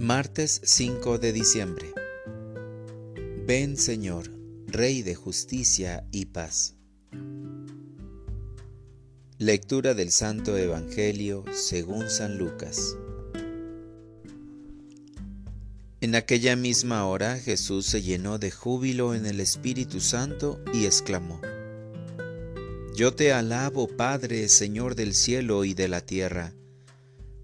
Martes 5 de diciembre. Ven Señor, Rey de justicia y paz. Lectura del Santo Evangelio según San Lucas. En aquella misma hora Jesús se llenó de júbilo en el Espíritu Santo y exclamó, Yo te alabo, Padre, Señor del cielo y de la tierra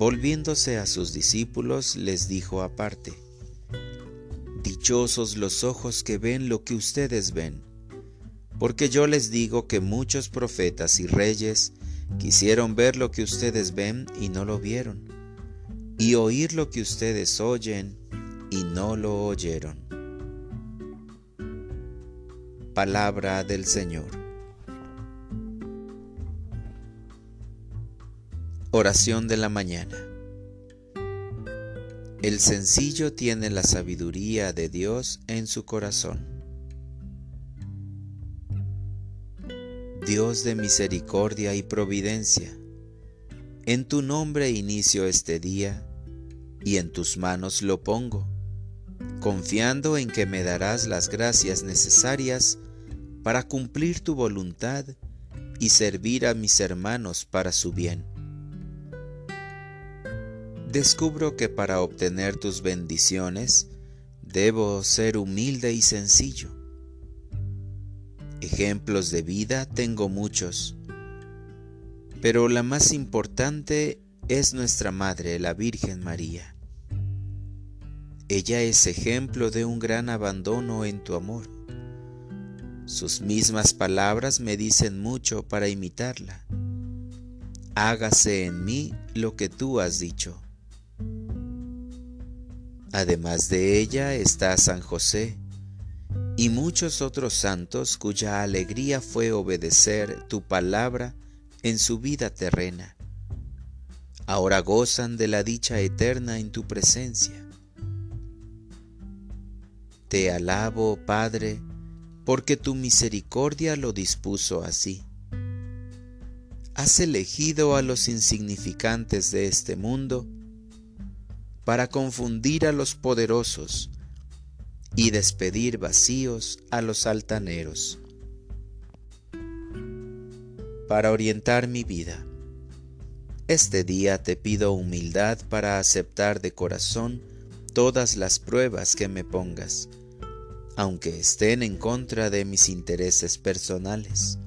Volviéndose a sus discípulos, les dijo aparte, Dichosos los ojos que ven lo que ustedes ven, porque yo les digo que muchos profetas y reyes quisieron ver lo que ustedes ven y no lo vieron, y oír lo que ustedes oyen y no lo oyeron. Palabra del Señor. Oración de la mañana. El sencillo tiene la sabiduría de Dios en su corazón. Dios de misericordia y providencia, en tu nombre inicio este día y en tus manos lo pongo, confiando en que me darás las gracias necesarias para cumplir tu voluntad y servir a mis hermanos para su bien descubro que para obtener tus bendiciones debo ser humilde y sencillo. Ejemplos de vida tengo muchos, pero la más importante es nuestra Madre, la Virgen María. Ella es ejemplo de un gran abandono en tu amor. Sus mismas palabras me dicen mucho para imitarla. Hágase en mí lo que tú has dicho. Además de ella está San José y muchos otros santos cuya alegría fue obedecer tu palabra en su vida terrena. Ahora gozan de la dicha eterna en tu presencia. Te alabo, Padre, porque tu misericordia lo dispuso así. Has elegido a los insignificantes de este mundo, para confundir a los poderosos y despedir vacíos a los altaneros. Para orientar mi vida. Este día te pido humildad para aceptar de corazón todas las pruebas que me pongas, aunque estén en contra de mis intereses personales.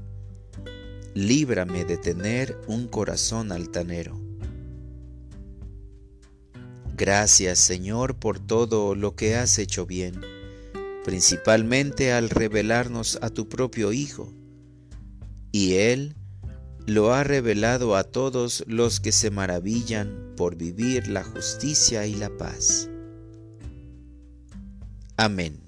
Líbrame de tener un corazón altanero Gracias Señor por todo lo que has hecho bien, principalmente al revelarnos a tu propio Hijo. Y Él lo ha revelado a todos los que se maravillan por vivir la justicia y la paz. Amén.